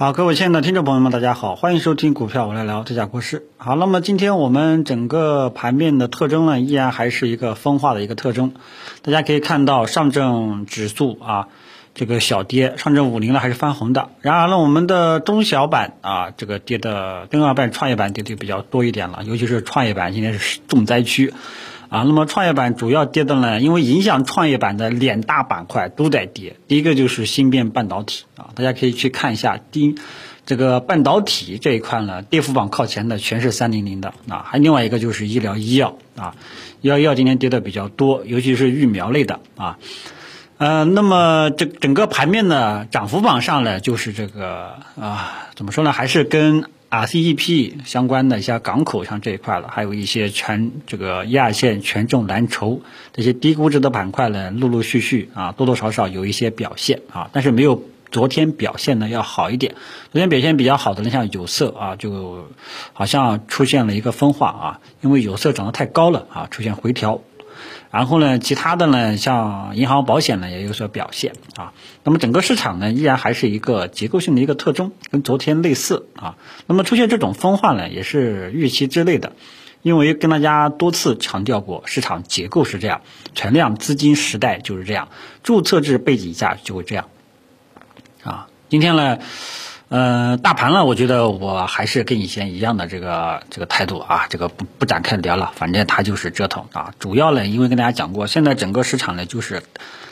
好，各位亲爱的听众朋友们，大家好，欢迎收听股票我来聊这家国事。好，那么今天我们整个盘面的特征呢，依然还是一个分化的一个特征。大家可以看到，上证指数啊，这个小跌，上证五零呢还是翻红的。然而呢，我们的中小板啊，这个跌的，跟二板、创业板跌的比较多一点了，尤其是创业板今天是重灾区。啊，那么创业板主要跌的呢，因为影响创业板的两大板块都在跌。第一个就是芯片半导体啊，大家可以去看一下，第这个半导体这一块呢，跌幅榜靠前的全是三零零的啊，还另外一个就是医疗医药啊，医药医药今天跌的比较多，尤其是疫苗类的啊。呃，那么这整个盘面呢，涨幅榜上呢，就是这个啊，怎么说呢，还是跟。RCEP 相关的一些港口像这一块了，还有一些全这个一二线权重蓝筹这些低估值的板块呢，陆陆续续啊多多少少有一些表现啊，但是没有昨天表现的要好一点。昨天表现比较好的呢，像有色啊，就好像出现了一个分化啊，因为有色涨得太高了啊，出现回调。然后呢，其他的呢，像银行、保险呢，也有所表现啊。那么整个市场呢，依然还是一个结构性的一个特征，跟昨天类似啊。那么出现这种分化呢，也是预期之内的，因为跟大家多次强调过，市场结构是这样，存量资金时代就是这样，注册制背景下就会这样啊。今天呢。呃，大盘呢，我觉得我还是跟以前一样的这个这个态度啊，这个不不展开聊了，反正它就是折腾啊。主要呢，因为跟大家讲过，现在整个市场呢，就是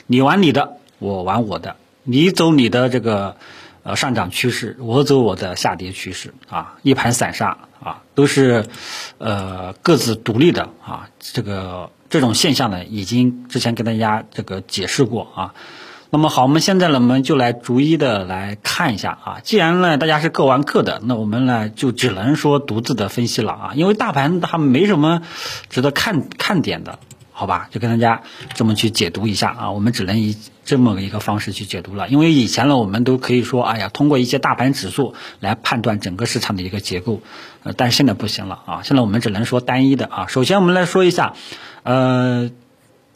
你玩你的，我玩我的，你走你的这个呃上涨趋势，我走我的下跌趋势啊，一盘散沙啊，都是呃各自独立的啊。这个这种现象呢，已经之前跟大家这个解释过啊。那么好，我们现在呢，我们就来逐一的来看一下啊。既然呢大家是各玩各的，那我们呢就只能说独自的分析了啊。因为大盘它没什么值得看看点的，好吧？就跟大家这么去解读一下啊。我们只能以这么一个方式去解读了。因为以前呢，我们都可以说，哎呀，通过一些大盘指数来判断整个市场的一个结构，呃，但是现在不行了啊。现在我们只能说单一的啊。首先我们来说一下，呃。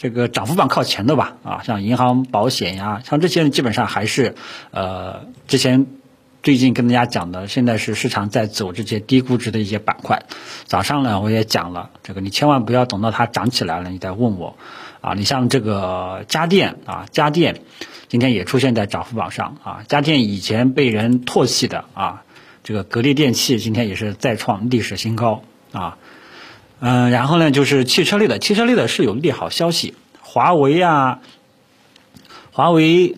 这个涨幅榜靠前的吧，啊，像银行、保险呀，像这些基本上还是，呃，之前最近跟大家讲的，现在是市场在走这些低估值的一些板块。早上呢，我也讲了，这个你千万不要等到它涨起来了，你再问我，啊，你像这个家电啊，家电今天也出现在涨幅榜上啊，家电以前被人唾弃的啊，这个格力电器今天也是再创历史新高啊。嗯，然后呢，就是汽车类的，汽车类的是有利好消息，华为啊，华为，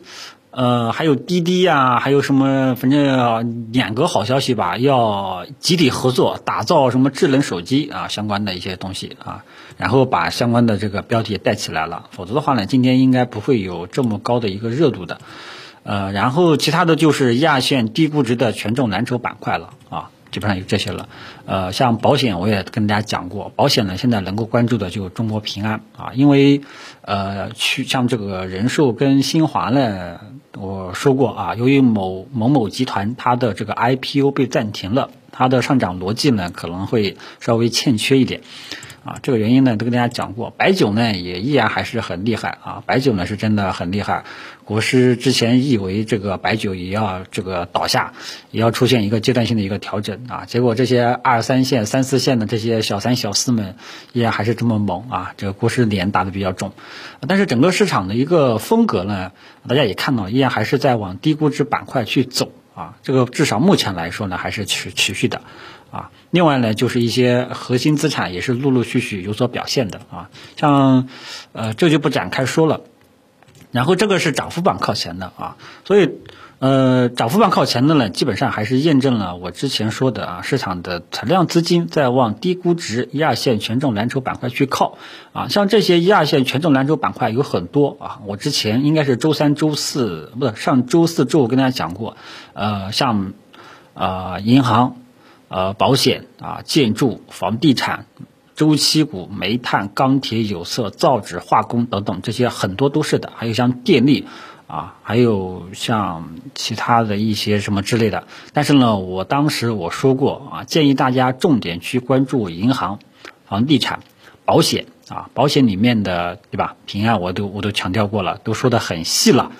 呃，还有滴滴呀，还有什么，反正两个好消息吧，要集体合作打造什么智能手机啊，相关的一些东西啊，然后把相关的这个标题带起来了，否则的话呢，今天应该不会有这么高的一个热度的，呃，然后其他的就是亚线低估值的权重蓝筹板块了啊。基本上有这些了，呃，像保险我也跟大家讲过，保险呢现在能够关注的就中国平安啊，因为呃去像这个人寿跟新华呢，我说过啊，由于某某某集团它的这个 IPO 被暂停了，它的上涨逻辑呢可能会稍微欠缺一点。啊，这个原因呢都跟大家讲过，白酒呢也依然还是很厉害啊，白酒呢是真的很厉害。国师之前以为这个白酒也要这个倒下，也要出现一个阶段性的一个调整啊，结果这些二三线、三四线的这些小三小四们依然还是这么猛啊，这个国师脸打得比较重。但是整个市场的一个风格呢，大家也看到，依然还是在往低估值板块去走啊，这个至少目前来说呢还是持持续的。啊，另外呢，就是一些核心资产也是陆陆续续有所表现的啊，像，呃，这就不展开说了。然后这个是涨幅榜靠前的啊，所以，呃，涨幅榜靠前的呢，基本上还是验证了我之前说的啊，市场的存量资金在往低估值一二线权重蓝筹板块去靠啊，像这些一二线权重蓝筹板块有很多啊，我之前应该是周三、周四不是上周四周五跟大家讲过，呃，像，呃，银行。呃，保险啊，建筑、房地产、周期股、煤炭、钢铁、有色、造纸、化工等等，这些很多都是的。还有像电力啊，还有像其他的一些什么之类的。但是呢，我当时我说过啊，建议大家重点去关注银行、房地产、保险啊，保险里面的对吧？平安我都我都强调过了，都说的很细了。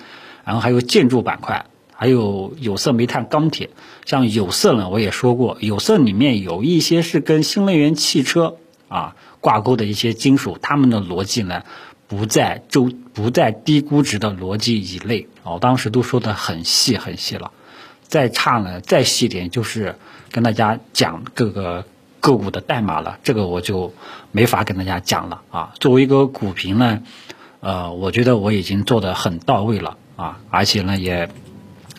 然后还有建筑板块。还有有色、煤炭、钢铁。像有色呢，我也说过，有色里面有一些是跟新能源汽车啊挂钩的一些金属，它们的逻辑呢不在周不在低估值的逻辑以内。我当时都说的很细很细了。再差呢，再细点就是跟大家讲各个个股的代码了，这个我就没法跟大家讲了啊。作为一个股评呢。呃，我觉得我已经做得很到位了啊，而且呢也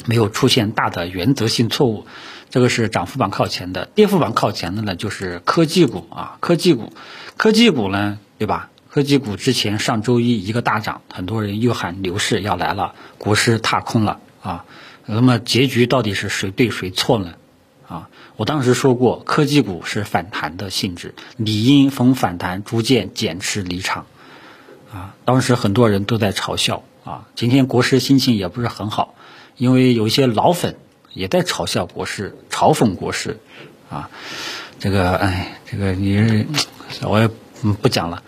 没有出现大的原则性错误。这个是涨幅榜靠前的，跌幅榜靠前的呢就是科技股啊，科技股，科技股呢，对吧？科技股之前上周一一个大涨，很多人又喊牛市要来了，股市踏空了啊。那么结局到底是谁对谁错呢？啊，我当时说过，科技股是反弹的性质，理应逢反弹逐渐减持离场。啊，当时很多人都在嘲笑啊。今天国师心情也不是很好，因为有一些老粉也在嘲笑国师，嘲讽国师啊。这个，哎，这个你，我也不讲了。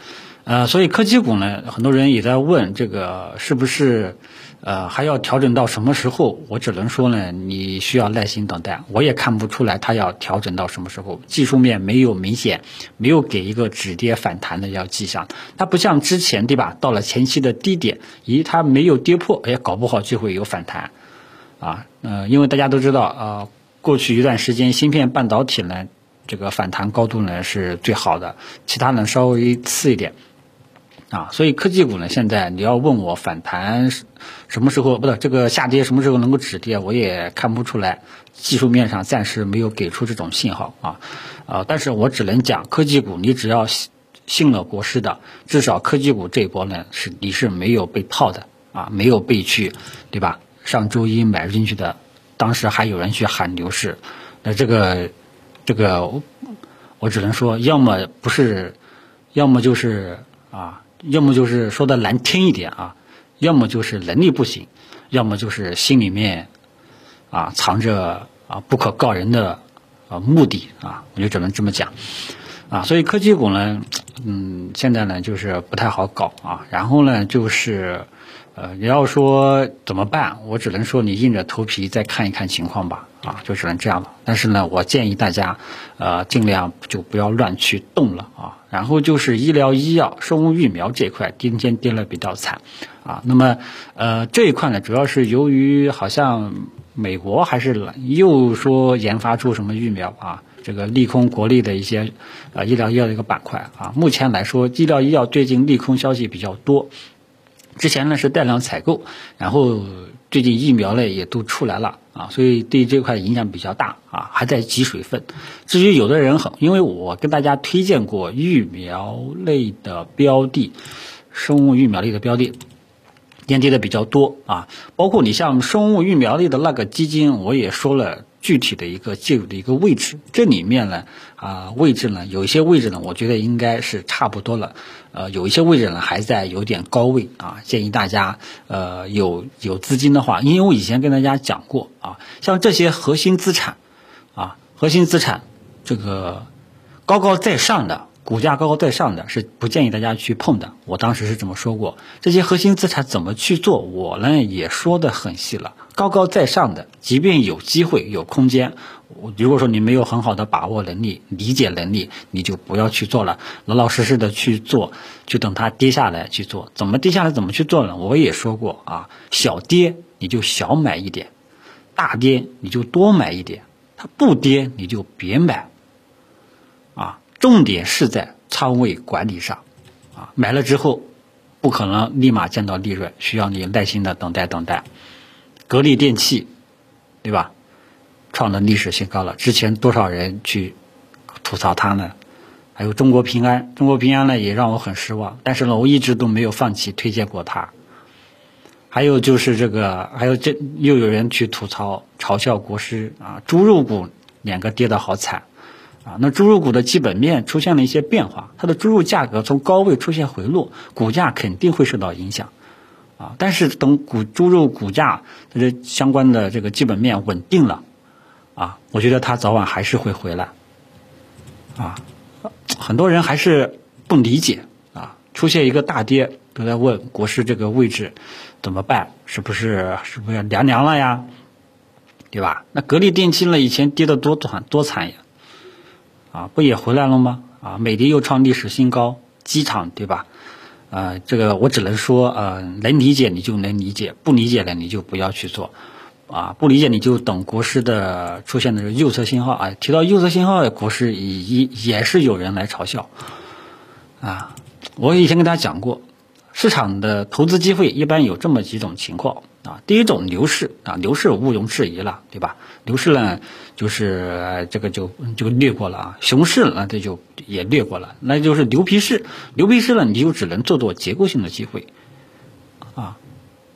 呃，所以科技股呢，很多人也在问这个是不是。呃，还要调整到什么时候？我只能说呢，你需要耐心等待。我也看不出来它要调整到什么时候，技术面没有明显，没有给一个止跌反弹的要迹象。它不像之前，对吧？到了前期的低点，咦，它没有跌破，哎，搞不好就会有反弹。啊，呃，因为大家都知道，呃，过去一段时间，芯片半导体呢，这个反弹高度呢是最好的，其他呢稍微次一点。啊，所以科技股呢，现在你要问我反弹什么时候，不是这个下跌什么时候能够止跌，我也看不出来，技术面上暂时没有给出这种信号啊，啊，但是我只能讲科技股，你只要信了国师的，至少科技股这一波呢是你是没有被套的啊，没有被去，对吧？上周一买进去的，当时还有人去喊牛市，那这个这个我只能说，要么不是，要么就是啊。要么就是说的难听一点啊，要么就是能力不行，要么就是心里面啊藏着啊不可告人的啊目的啊，我就只能这么讲啊。所以科技股呢，嗯，现在呢就是不太好搞啊。然后呢就是。呃，你要说怎么办？我只能说你硬着头皮再看一看情况吧，啊，就只能这样了。但是呢，我建议大家，呃，尽量就不要乱去动了啊。然后就是医疗医药、生物疫苗这块，今天跌了比较惨，啊，那么呃这一块呢，主要是由于好像美国还是又说研发出什么疫苗啊，这个利空国内的一些呃医疗医药的一个板块啊。目前来说，医疗医药最近利空消息比较多。之前呢是带量采购，然后最近疫苗呢也都出来了啊，所以对这块影响比较大啊，还在挤水分。至于有的人很，因为我跟大家推荐过育苗类的标的，生物育苗类的标的，跌跌的比较多啊，包括你像生物疫苗类的那个基金，我也说了。具体的一个介入的一个位置，这里面呢，啊位置呢，有一些位置呢，我觉得应该是差不多了，呃，有一些位置呢还在有点高位啊，建议大家呃有有资金的话，因为我以前跟大家讲过啊，像这些核心资产啊，核心资产这个高高在上的。股价高高在上的是不建议大家去碰的，我当时是这么说过。这些核心资产怎么去做，我呢也说的很细了。高高在上的，即便有机会有空间，如果说你没有很好的把握能力、理解能力，你就不要去做了，老老实实的去做，就等它跌下来去做。怎么跌下来怎么去做呢？我也说过啊，小跌你就小买一点，大跌你就多买一点，它不跌你就别买。重点是在仓位管理上，啊，买了之后不可能立马见到利润，需要你耐心的等待等待。格力电器，对吧？创的历史新高了，之前多少人去吐槽它呢？还有中国平安，中国平安呢也让我很失望，但是呢我一直都没有放弃推荐过它。还有就是这个，还有这又有人去吐槽嘲笑国师啊，猪肉股两个跌得好惨。啊，那猪肉股的基本面出现了一些变化，它的猪肉价格从高位出现回落，股价肯定会受到影响。啊，但是等股猪肉股价这相关的这个基本面稳定了，啊，我觉得它早晚还是会回来。啊，很多人还是不理解啊，出现一个大跌都在问国师这个位置怎么办？是不是是不是凉凉了呀？对吧？那格力电器呢，以前跌的多惨多惨呀，啊，不也回来了吗？啊，美的又创历史新高，机场对吧？呃，这个我只能说，呃，能理解你就能理解，不理解的你就不要去做，啊，不理解你就等国师的出现的是右侧信号啊。提到右侧信号，国师也也是有人来嘲笑，啊，我以前跟大家讲过，市场的投资机会一般有这么几种情况。啊，第一种牛市啊，牛市毋庸置疑了，对吧？牛市呢，就是这个就就略过了啊。熊市呢，这就也略过了，那就是牛皮市。牛皮市呢，你就只能做做结构性的机会啊。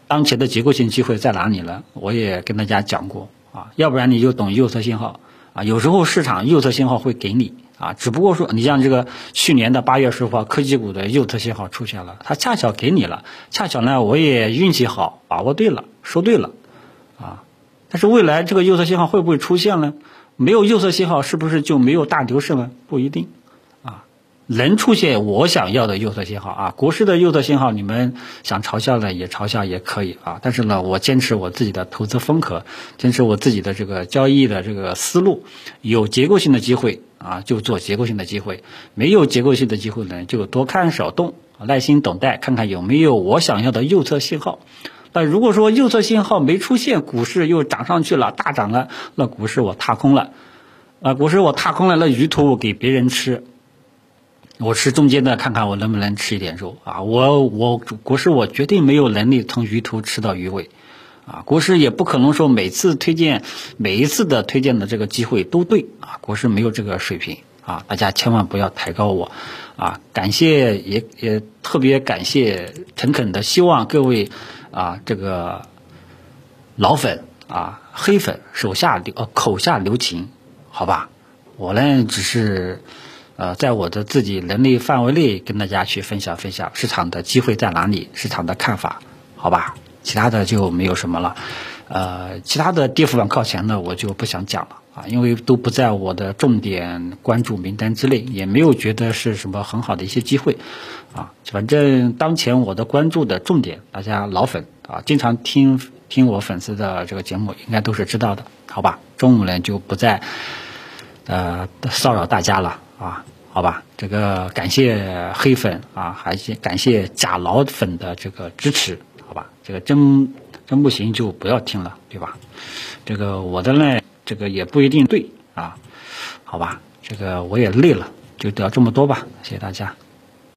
当前的结构性机会在哪里呢？我也跟大家讲过啊，要不然你就懂右侧信号啊。有时候市场右侧信号会给你。啊，只不过说你像这个去年的八月十五号，科技股的右侧信号出现了，它恰巧给你了，恰巧呢我也运气好，把握对了，说对了，啊，但是未来这个右侧信号会不会出现呢？没有右侧信号，是不是就没有大牛市呢？不一定。啊能出现我想要的右侧信号啊，国师的右侧信号，你们想嘲笑呢也嘲笑也可以啊，但是呢，我坚持我自己的投资风格，坚持我自己的这个交易的这个思路，有结构性的机会啊就做结构性的机会，没有结构性的机会呢就多看少动，耐心等待，看看有没有我想要的右侧信号。那如果说右侧信号没出现，股市又涨上去了，大涨了，那股市我踏空了，啊，股市我踏空了，那鱼头我给别人吃。我吃中间的，看看我能不能吃一点肉啊！我我股市我绝对没有能力从鱼头吃到鱼尾，啊，国师也不可能说每次推荐每一次的推荐的这个机会都对啊，国师没有这个水平啊！大家千万不要抬高我啊！感谢也也特别感谢诚恳的希望各位啊这个老粉啊黑粉手下留呃口下留情，好吧？我呢只是。呃，在我的自己能力范围内跟大家去分享分享市场的机会在哪里，市场的看法，好吧？其他的就没有什么了。呃，其他的跌幅榜靠前的我就不想讲了啊，因为都不在我的重点关注名单之内，也没有觉得是什么很好的一些机会啊。反正当前我的关注的重点，大家老粉啊，经常听听我粉丝的这个节目，应该都是知道的，好吧？中午呢就不再呃骚扰大家了。啊，好吧，这个感谢黑粉啊，还是感谢假老粉的这个支持，这个真真不行就不要听了，对吧？这个我的呢，这个也不一定对啊，好吧，这个我也累了，就聊这么多吧，谢谢大家。